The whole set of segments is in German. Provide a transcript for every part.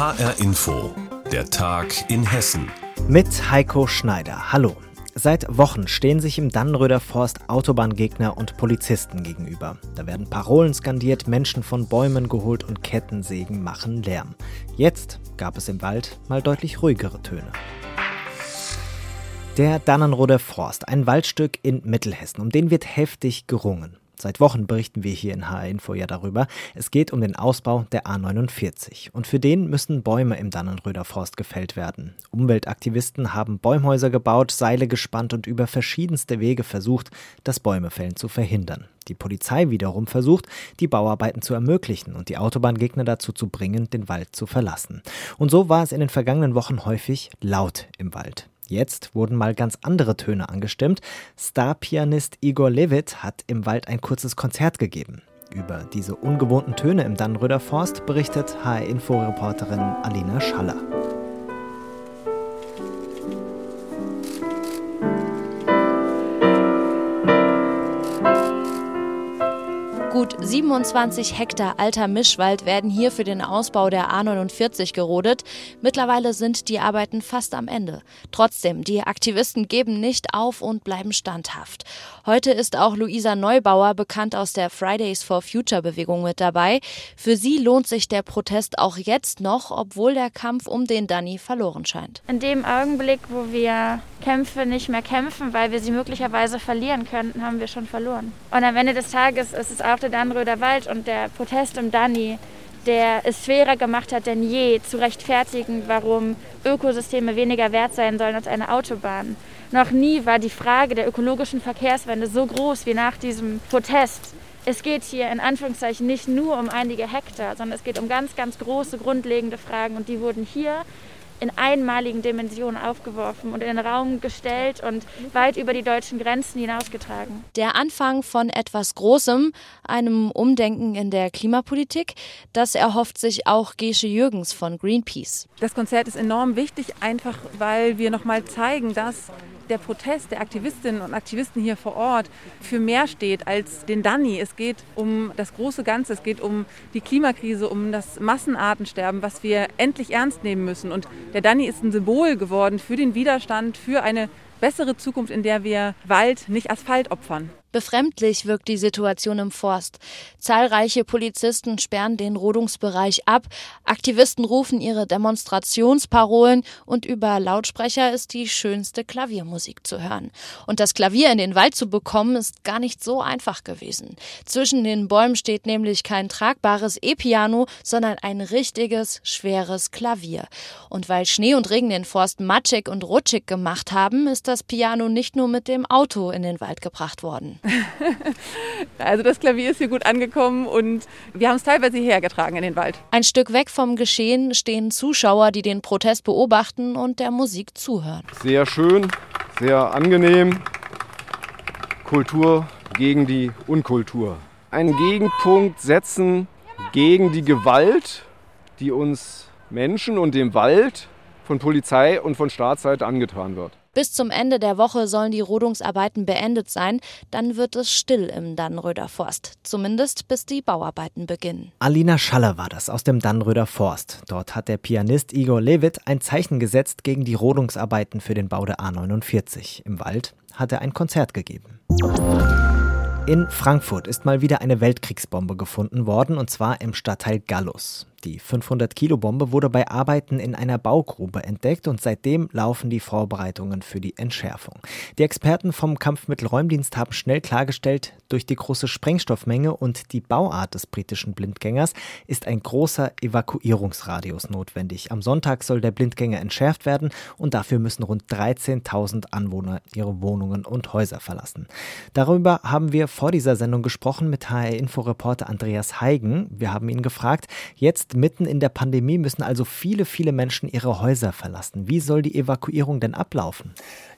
HR Info, der Tag in Hessen. Mit Heiko Schneider. Hallo. Seit Wochen stehen sich im Dannenröder Forst Autobahngegner und Polizisten gegenüber. Da werden Parolen skandiert, Menschen von Bäumen geholt und Kettensägen machen Lärm. Jetzt gab es im Wald mal deutlich ruhigere Töne. Der Dannenroder Forst, ein Waldstück in Mittelhessen, um den wird heftig gerungen. Seit Wochen berichten wir hier in HR Info ja darüber. Es geht um den Ausbau der A49. Und für den müssen Bäume im Dannenröder Forst gefällt werden. Umweltaktivisten haben Bäumhäuser gebaut, Seile gespannt und über verschiedenste Wege versucht, das Bäumefällen zu verhindern. Die Polizei wiederum versucht, die Bauarbeiten zu ermöglichen und die Autobahngegner dazu zu bringen, den Wald zu verlassen. Und so war es in den vergangenen Wochen häufig laut im Wald. Jetzt wurden mal ganz andere Töne angestimmt. Starpianist Igor Levit hat im Wald ein kurzes Konzert gegeben. Über diese ungewohnten Töne im Dannröder Forst berichtet HR-Info-Reporterin Alina Schaller. Gut 27 Hektar alter Mischwald werden hier für den Ausbau der A49 gerodet. Mittlerweile sind die Arbeiten fast am Ende. Trotzdem, die Aktivisten geben nicht auf und bleiben standhaft. Heute ist auch Luisa Neubauer, bekannt aus der Fridays for Future Bewegung, mit dabei. Für sie lohnt sich der Protest auch jetzt noch, obwohl der Kampf um den Danny verloren scheint. In dem Augenblick, wo wir Kämpfe nicht mehr kämpfen, weil wir sie möglicherweise verlieren könnten, haben wir schon verloren. Und am Ende des Tages ist es auch der Dannröder Wald und der Protest um Danny, der es schwerer gemacht hat denn je zu rechtfertigen, warum Ökosysteme weniger wert sein sollen als eine Autobahn. Noch nie war die Frage der ökologischen Verkehrswende so groß wie nach diesem Protest. Es geht hier in Anführungszeichen nicht nur um einige Hektar, sondern es geht um ganz, ganz große, grundlegende Fragen und die wurden hier in einmaligen Dimensionen aufgeworfen und in den Raum gestellt und weit über die deutschen Grenzen hinausgetragen. Der Anfang von etwas Großem, einem Umdenken in der Klimapolitik, das erhofft sich auch Gesche Jürgens von Greenpeace. Das Konzert ist enorm wichtig, einfach weil wir nochmal zeigen, dass der Protest der Aktivistinnen und Aktivisten hier vor Ort für mehr steht als den Danny. Es geht um das große Ganze, es geht um die Klimakrise, um das Massenartensterben, was wir endlich ernst nehmen müssen. Und der Danny ist ein Symbol geworden für den Widerstand, für eine bessere Zukunft, in der wir Wald, nicht Asphalt opfern. Befremdlich wirkt die Situation im Forst. Zahlreiche Polizisten sperren den Rodungsbereich ab, Aktivisten rufen ihre Demonstrationsparolen und über Lautsprecher ist die schönste Klaviermusik zu hören. Und das Klavier in den Wald zu bekommen, ist gar nicht so einfach gewesen. Zwischen den Bäumen steht nämlich kein tragbares E-Piano, sondern ein richtiges, schweres Klavier. Und weil Schnee und Regen den Forst matschig und rutschig gemacht haben, ist das Piano nicht nur mit dem Auto in den Wald gebracht worden. also das Klavier ist hier gut angekommen und wir haben es teilweise hergetragen in den Wald. Ein Stück weg vom Geschehen stehen Zuschauer, die den Protest beobachten und der Musik zuhören. Sehr schön, sehr angenehm. Kultur gegen die Unkultur. Einen Gegenpunkt setzen gegen die Gewalt, die uns Menschen und dem Wald von Polizei und von Staatsseite angetan wird. Bis zum Ende der Woche sollen die Rodungsarbeiten beendet sein. Dann wird es still im Dannröder Forst. Zumindest bis die Bauarbeiten beginnen. Alina Schaller war das aus dem Dannröder Forst. Dort hat der Pianist Igor Levit ein Zeichen gesetzt gegen die Rodungsarbeiten für den Bau der A49. Im Wald hat er ein Konzert gegeben. In Frankfurt ist mal wieder eine Weltkriegsbombe gefunden worden, und zwar im Stadtteil Gallus. Die 500-Kilo-Bombe wurde bei Arbeiten in einer Baugrube entdeckt und seitdem laufen die Vorbereitungen für die Entschärfung. Die Experten vom Kampfmittelräumdienst haben schnell klargestellt, durch die große Sprengstoffmenge und die Bauart des britischen Blindgängers ist ein großer Evakuierungsradius notwendig. Am Sonntag soll der Blindgänger entschärft werden und dafür müssen rund 13.000 Anwohner ihre Wohnungen und Häuser verlassen. Darüber haben wir vor dieser Sendung gesprochen mit HR-Info-Reporter Andreas Heigen. Wir haben ihn gefragt, jetzt Jetzt mitten in der Pandemie müssen also viele, viele Menschen ihre Häuser verlassen. Wie soll die Evakuierung denn ablaufen?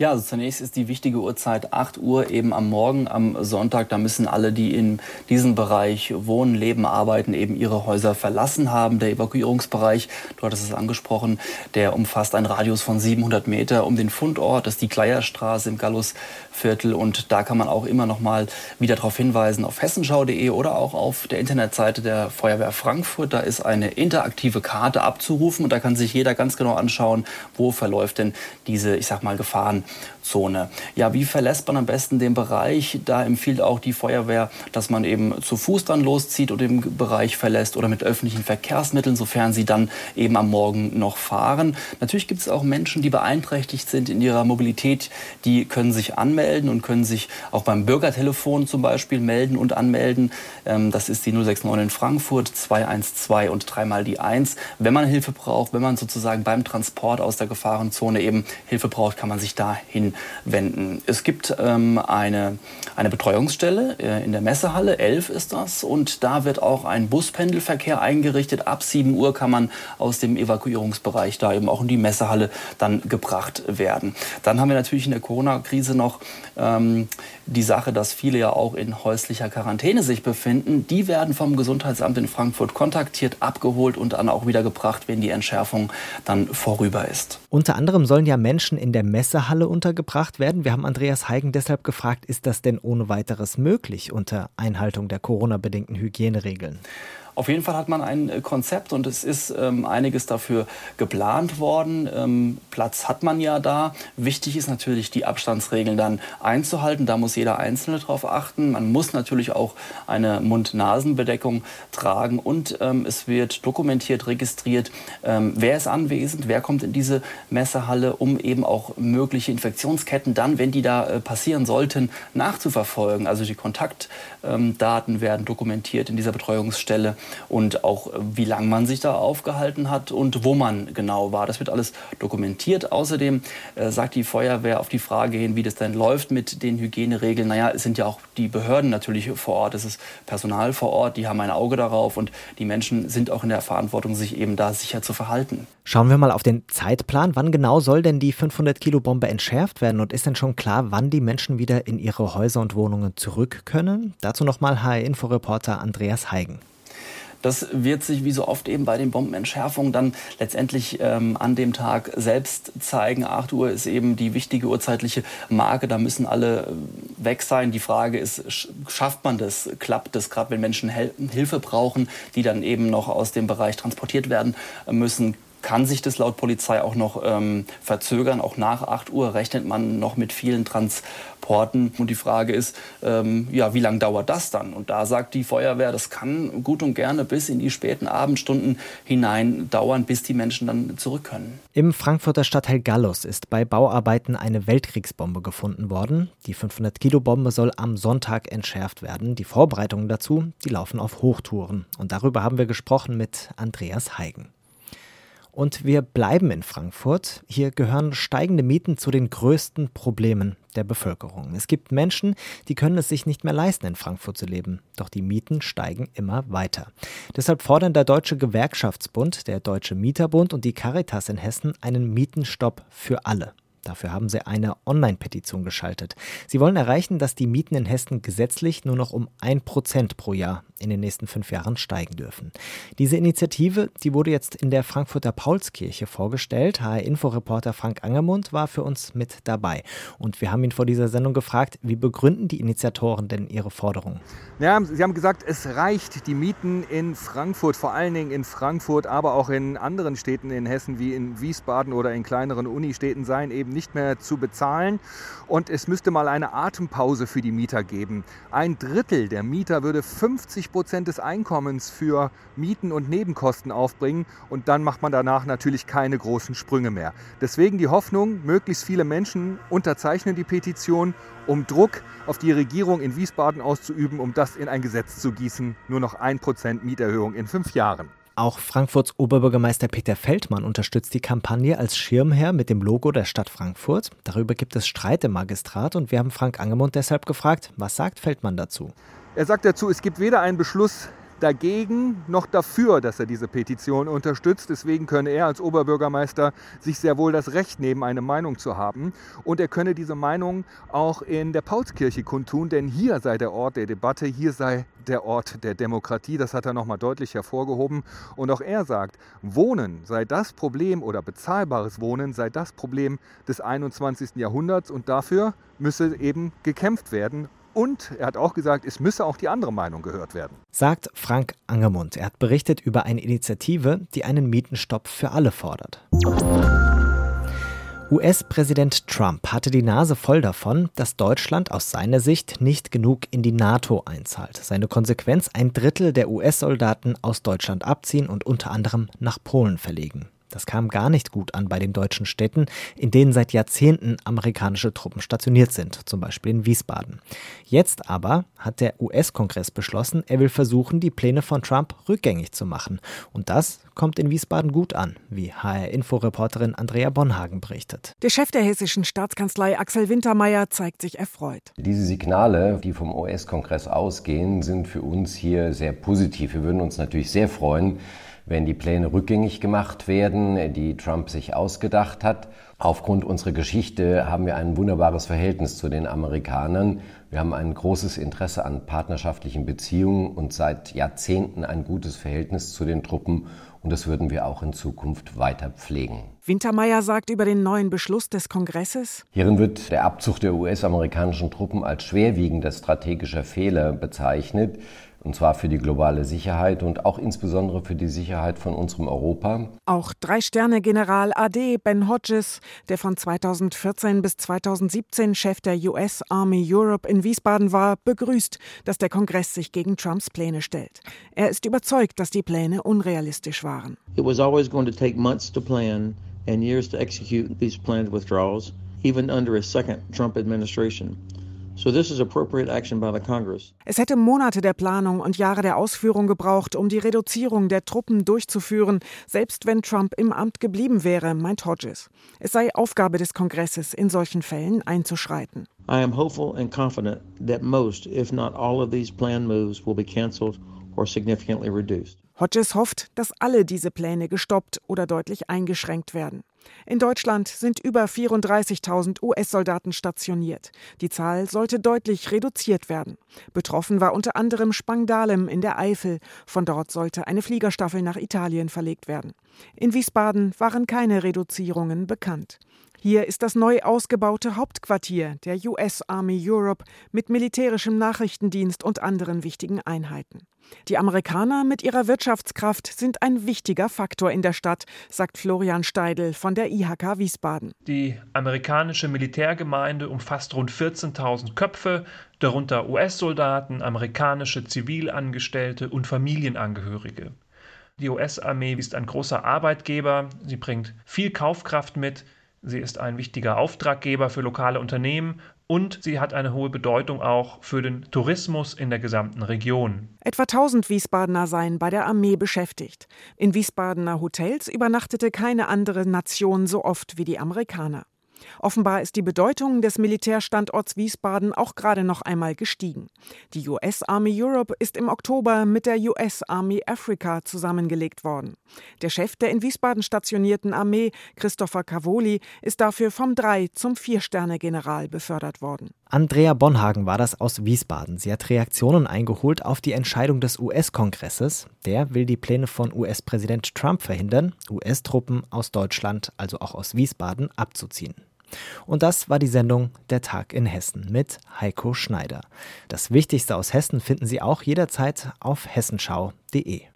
Ja, also zunächst ist die wichtige Uhrzeit 8 Uhr eben am Morgen, am Sonntag. Da müssen alle, die in diesem Bereich wohnen, leben, arbeiten, eben ihre Häuser verlassen haben. Der Evakuierungsbereich, du hattest es angesprochen, der umfasst einen Radius von 700 Meter um den Fundort. Das ist die Kleierstraße im Gallusviertel. Und da kann man auch immer noch mal wieder darauf hinweisen auf hessenschau.de oder auch auf der Internetseite der Feuerwehr Frankfurt. Da ist ein eine interaktive Karte abzurufen. Und da kann sich jeder ganz genau anschauen, wo verläuft denn diese, ich sag mal, Gefahrenzone. Ja, wie verlässt man am besten den Bereich? Da empfiehlt auch die Feuerwehr, dass man eben zu Fuß dann loszieht und den Bereich verlässt oder mit öffentlichen Verkehrsmitteln, sofern sie dann eben am Morgen noch fahren. Natürlich gibt es auch Menschen, die beeinträchtigt sind in ihrer Mobilität, die können sich anmelden und können sich auch beim Bürgertelefon zum Beispiel melden und anmelden. Ähm, das ist die 069 in Frankfurt, 212 und dreimal die 1. Wenn man Hilfe braucht, wenn man sozusagen beim Transport aus der Gefahrenzone eben Hilfe braucht, kann man sich dahin wenden. Es gibt ähm, eine, eine Betreuungsstelle äh, in der Messehalle, 11 ist das, und da wird auch ein Buspendelverkehr eingerichtet. Ab 7 Uhr kann man aus dem Evakuierungsbereich da eben auch in die Messehalle dann gebracht werden. Dann haben wir natürlich in der Corona-Krise noch ähm, die Sache, dass viele ja auch in häuslicher Quarantäne sich befinden. Die werden vom Gesundheitsamt in Frankfurt kontaktiert, abgeholt und dann auch wieder gebracht, wenn die Entschärfung dann vorüber ist. Unter anderem sollen ja Menschen in der Messehalle untergebracht werden. Wir haben Andreas Heigen deshalb gefragt, ist das denn ohne weiteres möglich unter Einhaltung der Corona-bedingten Hygieneregeln? Auf jeden Fall hat man ein äh, Konzept und es ist ähm, einiges dafür geplant worden. Ähm, Platz hat man ja da. Wichtig ist natürlich, die Abstandsregeln dann einzuhalten. Da muss jeder Einzelne darauf achten. Man muss natürlich auch eine Mund-Nasen-Bedeckung tragen und ähm, es wird dokumentiert, registriert, ähm, wer ist anwesend, wer kommt in diese Messehalle, um eben auch mögliche Infektionsketten dann, wenn die da äh, passieren sollten, nachzuverfolgen. Also die Kontaktdaten werden dokumentiert in dieser Betreuungsstelle und auch äh, wie lange man sich da aufgehalten hat und wo man genau war. Das wird alles dokumentiert. Außerdem äh, sagt die Feuerwehr auf die Frage hin, wie das denn läuft mit den Hygieneregeln. Naja, es sind ja auch die Behörden natürlich vor Ort, es ist Personal vor Ort, die haben ein Auge darauf und die Menschen sind auch in der Verantwortung, sich eben da sicher zu verhalten. Schauen wir mal auf den Zeitplan. Wann genau soll denn die 500 Kilo Bombe entschärft werden und ist denn schon klar, wann die Menschen wieder in ihre Häuser und Wohnungen zurück können? Dazu nochmal HR-Inforeporter Andreas Heigen. Das wird sich wie so oft eben bei den Bombenentschärfungen dann letztendlich ähm, an dem Tag selbst zeigen. 8 Uhr ist eben die wichtige urzeitliche Marke. Da müssen alle äh, weg sein. Die Frage ist, schafft man das? Klappt das? Gerade wenn Menschen Hilfe brauchen, die dann eben noch aus dem Bereich transportiert werden müssen, kann sich das laut Polizei auch noch ähm, verzögern. Auch nach 8 Uhr rechnet man noch mit vielen Transporten. Und die Frage ist, ähm, ja, wie lange dauert das dann? Und da sagt die Feuerwehr, das kann gut und gerne bis in die späten Abendstunden hinein dauern, bis die Menschen dann zurück können. Im Frankfurter Stadtteil Gallus ist bei Bauarbeiten eine Weltkriegsbombe gefunden worden. Die 500-Kilo-Bombe soll am Sonntag entschärft werden. Die Vorbereitungen dazu, die laufen auf Hochtouren. Und darüber haben wir gesprochen mit Andreas Heigen. Und wir bleiben in Frankfurt. Hier gehören steigende Mieten zu den größten Problemen der Bevölkerung. Es gibt Menschen, die können es sich nicht mehr leisten, in Frankfurt zu leben. Doch die Mieten steigen immer weiter. Deshalb fordern der Deutsche Gewerkschaftsbund, der Deutsche Mieterbund und die Caritas in Hessen einen Mietenstopp für alle. Dafür haben sie eine Online-Petition geschaltet. Sie wollen erreichen, dass die Mieten in Hessen gesetzlich nur noch um ein Prozent pro Jahr in den nächsten fünf Jahren steigen dürfen. Diese Initiative, die wurde jetzt in der Frankfurter Paulskirche vorgestellt. HR-Inforeporter Frank Angermund war für uns mit dabei. Und wir haben ihn vor dieser Sendung gefragt, wie begründen die Initiatoren denn ihre Forderungen? Ja, sie haben gesagt, es reicht, die Mieten in Frankfurt, vor allen Dingen in Frankfurt, aber auch in anderen Städten in Hessen wie in Wiesbaden oder in kleineren Unistädten seien eben nicht mehr zu bezahlen. Und es müsste mal eine Atempause für die Mieter geben. Ein Drittel der Mieter würde 50 Prozent des Einkommens für Mieten und Nebenkosten aufbringen. Und dann macht man danach natürlich keine großen Sprünge mehr. Deswegen die Hoffnung, möglichst viele Menschen unterzeichnen die Petition, um Druck auf die Regierung in Wiesbaden auszuüben, um das in ein Gesetz zu gießen. Nur noch ein Prozent Mieterhöhung in fünf Jahren. Auch Frankfurts Oberbürgermeister Peter Feldmann unterstützt die Kampagne als Schirmherr mit dem Logo der Stadt Frankfurt. Darüber gibt es Streit im Magistrat und wir haben Frank Angemund deshalb gefragt, was sagt Feldmann dazu? Er sagt dazu, es gibt weder einen Beschluss dagegen noch dafür, dass er diese Petition unterstützt. Deswegen könne er als Oberbürgermeister sich sehr wohl das Recht nehmen, eine Meinung zu haben. Und er könne diese Meinung auch in der Paulskirche kundtun, denn hier sei der Ort der Debatte, hier sei der Ort der Demokratie. Das hat er nochmal deutlich hervorgehoben. Und auch er sagt, Wohnen sei das Problem oder bezahlbares Wohnen sei das Problem des 21. Jahrhunderts und dafür müsse eben gekämpft werden Und er hat auch gesagt, es müsse auch die andere Meinung gehört werden. Sagt Frank Angermund. Er hat berichtet über eine Initiative, die einen Mietenstopp für alle fordert. US-Präsident Trump hatte die Nase voll davon, dass Deutschland aus seiner Sicht nicht genug in die NATO einzahlt. Seine Konsequenz ein Drittel der US-Soldaten aus Deutschland abziehen und unter anderem nach Polen verlegen. Das kam gar nicht gut an bei den deutschen Städten, in denen seit Jahrzehnten amerikanische Truppen stationiert sind, zum Beispiel in Wiesbaden. Jetzt aber hat der US-Kongress beschlossen, er will versuchen, die Pläne von Trump rückgängig zu machen. Und das kommt in Wiesbaden gut an, wie HR-Info-Reporterin Andrea Bonhagen berichtet. Der Chef der hessischen Staatskanzlei Axel Wintermeyer zeigt sich erfreut. Diese Signale, die vom US-Kongress ausgehen, sind für uns hier sehr positiv. Wir würden uns natürlich sehr freuen, wenn die Pläne rückgängig gemacht werden, die Trump sich ausgedacht hat. Aufgrund unserer Geschichte haben wir ein wunderbares Verhältnis zu den Amerikanern. Wir haben ein großes Interesse an partnerschaftlichen Beziehungen und seit Jahrzehnten ein gutes Verhältnis zu den Truppen. Und das würden wir auch in Zukunft weiter pflegen. Wintermeyer sagt über den neuen Beschluss des Kongresses. Hierin wird der Abzug der US-amerikanischen Truppen als schwerwiegender strategischer Fehler bezeichnet und zwar für die globale Sicherheit und auch insbesondere für die Sicherheit von unserem Europa. Auch Drei-Sterne-General AD Ben Hodges, der von 2014 bis 2017 Chef der US Army Europe in Wiesbaden war, begrüßt, dass der Kongress sich gegen Trumps Pläne stellt. Er ist überzeugt, dass die Pläne unrealistisch waren. It was always going to take months to plan and years to execute these planned withdrawals, even under a second Trump administration. So this is appropriate action by the Congress. Es hätte Monate der Planung und Jahre der Ausführung gebraucht, um die Reduzierung der Truppen durchzuführen, selbst wenn Trump im Amt geblieben wäre, meint Hodges. Es sei Aufgabe des Kongresses, in solchen Fällen einzuschreiten. I am hopeful and confident that most, if not all of these planned moves will be canceled or significantly reduced. Hodges hofft, dass alle diese Pläne gestoppt oder deutlich eingeschränkt werden. In Deutschland sind über 34.000 US-Soldaten stationiert. Die Zahl sollte deutlich reduziert werden. Betroffen war unter anderem Spangdalem in der Eifel. Von dort sollte eine Fliegerstaffel nach Italien verlegt werden. In Wiesbaden waren keine Reduzierungen bekannt. Hier ist das neu ausgebaute Hauptquartier der US Army Europe mit militärischem Nachrichtendienst und anderen wichtigen Einheiten. Die Amerikaner mit ihrer Wirtschaftskraft sind ein wichtiger Faktor in der Stadt, sagt Florian Steidl von der IHK Wiesbaden. Die amerikanische Militärgemeinde umfasst rund 14.000 Köpfe, darunter US-Soldaten, amerikanische Zivilangestellte und Familienangehörige. Die US-Armee ist ein großer Arbeitgeber, sie bringt viel Kaufkraft mit, Sie ist ein wichtiger Auftraggeber für lokale Unternehmen und sie hat eine hohe Bedeutung auch für den Tourismus in der gesamten Region. Etwa 1000 Wiesbadener seien bei der Armee beschäftigt. In Wiesbadener Hotels übernachtete keine andere Nation so oft wie die Amerikaner. Offenbar ist die Bedeutung des Militärstandorts Wiesbaden auch gerade noch einmal gestiegen. Die US Army Europe ist im Oktober mit der US Army Africa zusammengelegt worden. Der Chef der in Wiesbaden stationierten Armee, Christopher Cavoli, ist dafür vom Drei- zum Vier-Sterne-General befördert worden. Andrea Bonhagen war das aus Wiesbaden. Sie hat Reaktionen eingeholt auf die Entscheidung des US-Kongresses. Der will die Pläne von US-Präsident Trump verhindern, US-Truppen aus Deutschland, also auch aus Wiesbaden, abzuziehen. Und das war die Sendung Der Tag in Hessen mit Heiko Schneider. Das Wichtigste aus Hessen finden Sie auch jederzeit auf hessenschau.de.